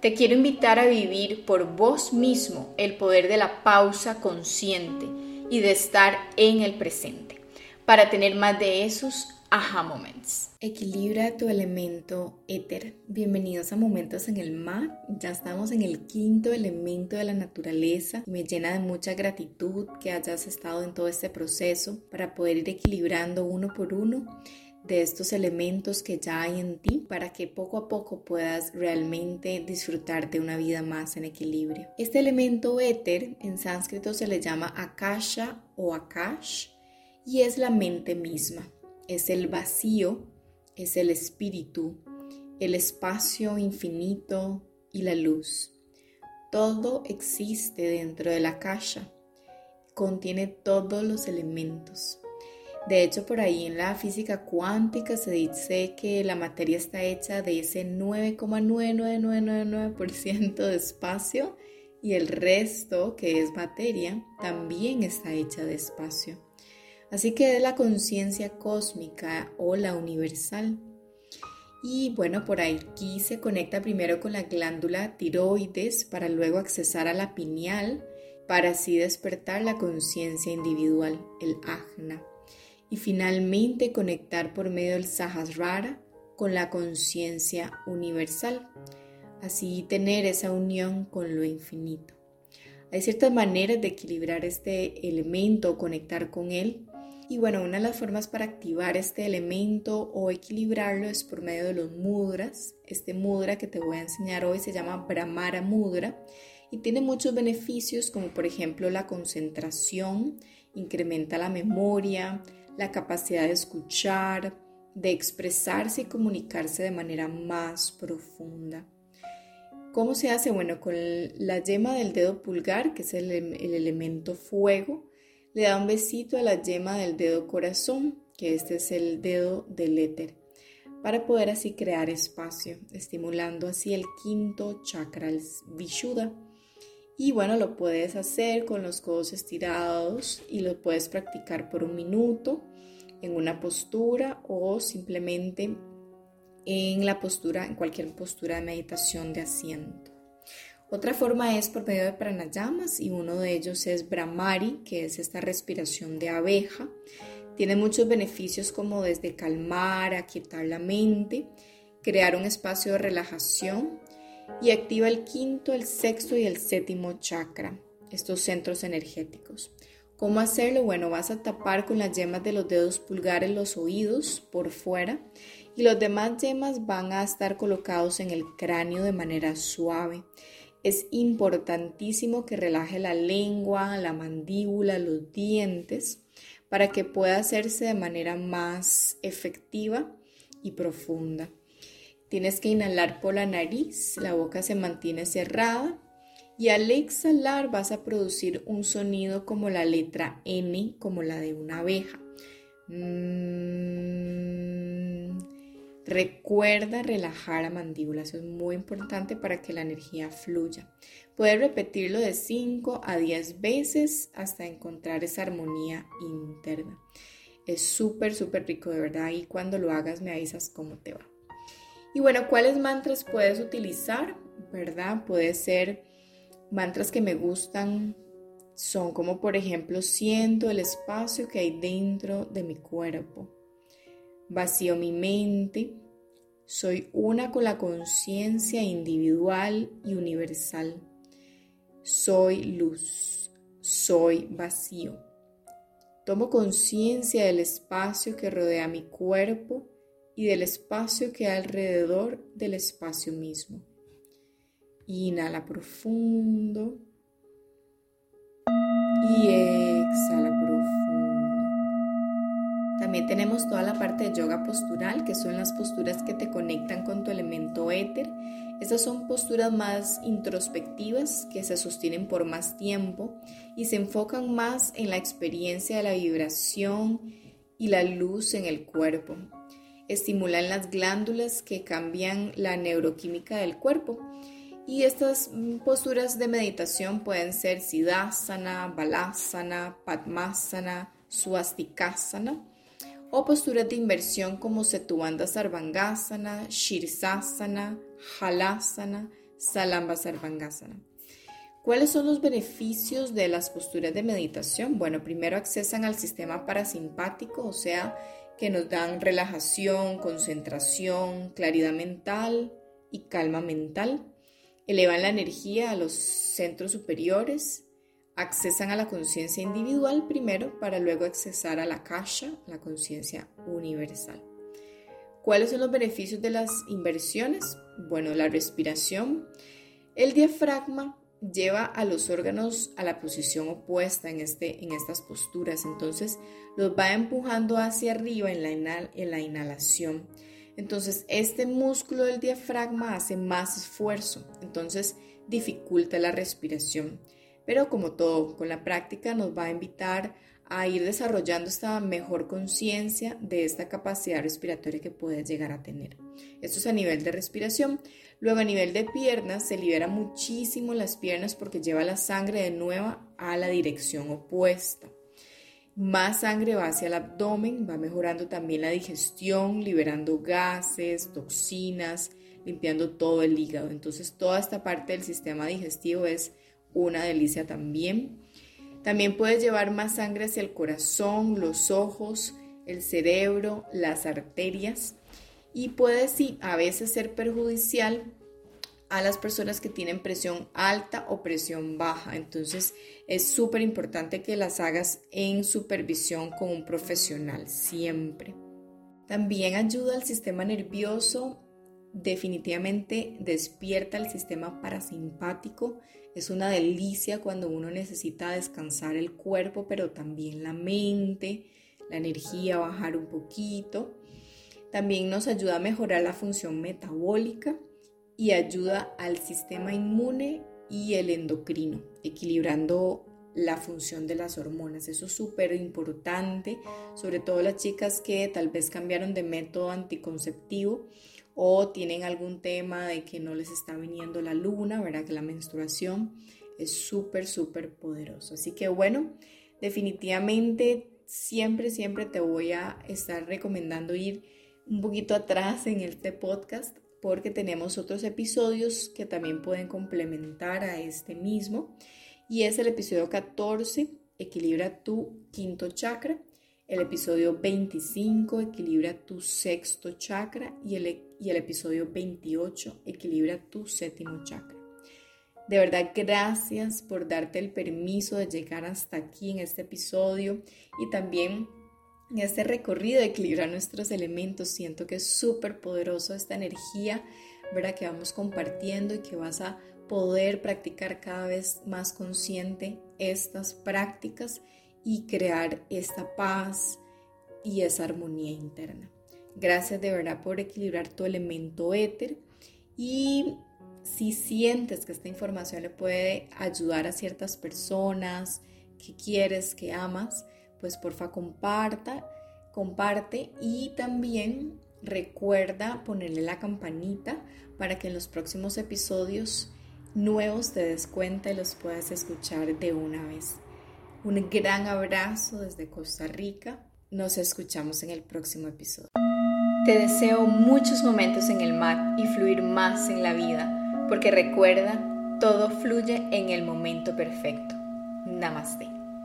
Te quiero invitar a vivir por vos mismo el poder de la pausa consciente y de estar en el presente, para tener más de esos aha moments. Equilibra tu elemento éter. Bienvenidos a Momentos en el Mar. Ya estamos en el quinto elemento de la naturaleza. Me llena de mucha gratitud que hayas estado en todo este proceso para poder ir equilibrando uno por uno de estos elementos que ya hay en ti para que poco a poco puedas realmente disfrutar de una vida más en equilibrio. Este elemento éter en sánscrito se le llama akasha o akash y es la mente misma, es el vacío, es el espíritu, el espacio infinito y la luz. Todo existe dentro de la akasha, contiene todos los elementos. De hecho, por ahí en la física cuántica se dice que la materia está hecha de ese 9,99999% de espacio y el resto, que es materia, también está hecha de espacio. Así que es la conciencia cósmica o la universal. Y bueno, por aquí se conecta primero con la glándula tiroides para luego accesar a la pineal para así despertar la conciencia individual, el ajna y finalmente conectar por medio del Sahasrara con la conciencia universal, así tener esa unión con lo infinito. Hay ciertas maneras de equilibrar este elemento o conectar con él. Y bueno, una de las formas para activar este elemento o equilibrarlo es por medio de los mudras. Este mudra que te voy a enseñar hoy se llama Brahmara Mudra y tiene muchos beneficios como por ejemplo la concentración, incrementa la memoria, la capacidad de escuchar, de expresarse y comunicarse de manera más profunda. ¿Cómo se hace? Bueno, con la yema del dedo pulgar, que es el, el, elemento fuego, le da un besito a la yema del dedo corazón, que este es el dedo del éter, para poder así crear espacio, estimulando así el quinto chakra, el Vishuddha. Y bueno, lo puedes hacer con los codos estirados y lo puedes practicar por un minuto en una postura o simplemente en la postura, en cualquier postura de meditación de asiento. Otra forma es por medio de pranayamas y uno de ellos es Brahmari, que es esta respiración de abeja. Tiene muchos beneficios como desde calmar, aquietar la mente, crear un espacio de relajación y activa el quinto, el sexto y el séptimo chakra, estos centros energéticos. ¿Cómo hacerlo? Bueno, vas a tapar con las yemas de los dedos pulgares los oídos por fuera y los demás yemas van a estar colocados en el cráneo de manera suave. Es importantísimo que relaje la lengua, la mandíbula, los dientes para que pueda hacerse de manera más efectiva y profunda. Tienes que inhalar por la nariz, la boca se mantiene cerrada y al exhalar vas a producir un sonido como la letra N, como la de una abeja. Mm, recuerda relajar la mandíbula, eso es muy importante para que la energía fluya. Puedes repetirlo de 5 a 10 veces hasta encontrar esa armonía interna. Es súper, súper rico, de verdad, y cuando lo hagas me avisas cómo te va. Y bueno, ¿cuáles mantras puedes utilizar? ¿Verdad? Puede ser mantras que me gustan. Son como por ejemplo, siento el espacio que hay dentro de mi cuerpo. Vacío mi mente. Soy una con la conciencia individual y universal. Soy luz. Soy vacío. Tomo conciencia del espacio que rodea mi cuerpo y del espacio que hay alrededor del espacio mismo. Inhala profundo y exhala profundo. También tenemos toda la parte de yoga postural, que son las posturas que te conectan con tu elemento éter. Estas son posturas más introspectivas que se sostienen por más tiempo y se enfocan más en la experiencia de la vibración y la luz en el cuerpo. Estimulan las glándulas que cambian la neuroquímica del cuerpo. Y estas posturas de meditación pueden ser Siddhasana, Balasana, Padmasana, Swastikasana o posturas de inversión como Setubandha Sarvangasana, Shirsasana, Halasana, Salamba Sarvangasana. ¿Cuáles son los beneficios de las posturas de meditación? Bueno, primero accesan al sistema parasimpático, o sea, que nos dan relajación, concentración, claridad mental y calma mental. Elevan la energía a los centros superiores, accesan a la conciencia individual primero para luego accesar a la kasha, la conciencia universal. ¿Cuáles son los beneficios de las inversiones? Bueno, la respiración. El diafragma lleva a los órganos a la posición opuesta en, este, en estas posturas, entonces los va empujando hacia arriba en la, en la inhalación. Entonces este músculo del diafragma hace más esfuerzo, entonces dificulta la respiración. Pero como todo, con la práctica nos va a invitar a ir desarrollando esta mejor conciencia de esta capacidad respiratoria que puedes llegar a tener. Esto es a nivel de respiración. Luego a nivel de piernas se libera muchísimo las piernas porque lleva la sangre de nuevo a la dirección opuesta. Más sangre va hacia el abdomen, va mejorando también la digestión, liberando gases, toxinas, limpiando todo el hígado. Entonces toda esta parte del sistema digestivo es una delicia también. También puedes llevar más sangre hacia el corazón, los ojos, el cerebro, las arterias y puede sí a veces ser perjudicial a las personas que tienen presión alta o presión baja. Entonces es súper importante que las hagas en supervisión con un profesional siempre. También ayuda al sistema nervioso definitivamente despierta el sistema parasimpático. Es una delicia cuando uno necesita descansar el cuerpo, pero también la mente, la energía, bajar un poquito. También nos ayuda a mejorar la función metabólica y ayuda al sistema inmune y el endocrino, equilibrando la función de las hormonas. Eso es súper importante, sobre todo las chicas que tal vez cambiaron de método anticonceptivo o tienen algún tema de que no les está viniendo la luna, ¿verdad? Que la menstruación es súper, súper poderoso. Así que bueno, definitivamente siempre, siempre te voy a estar recomendando ir un poquito atrás en este podcast porque tenemos otros episodios que también pueden complementar a este mismo. Y es el episodio 14, Equilibra tu quinto chakra. El episodio 25, Equilibra tu sexto chakra. Y el, y el episodio 28, Equilibra tu séptimo chakra. De verdad, gracias por darte el permiso de llegar hasta aquí en este episodio y también este recorrido de equilibrar nuestros elementos. Siento que es súper poderoso esta energía, ¿verdad? Que vamos compartiendo y que vas a poder practicar cada vez más consciente estas prácticas y crear esta paz y esa armonía interna. Gracias de verdad por equilibrar tu elemento éter y si sientes que esta información le puede ayudar a ciertas personas que quieres, que amas, pues porfa comparta, comparte y también recuerda ponerle la campanita para que en los próximos episodios nuevos te des cuenta y los puedas escuchar de una vez. Un gran abrazo desde Costa Rica. Nos escuchamos en el próximo episodio. Te deseo muchos momentos en el mar y fluir más en la vida, porque recuerda, todo fluye en el momento perfecto. Namaste.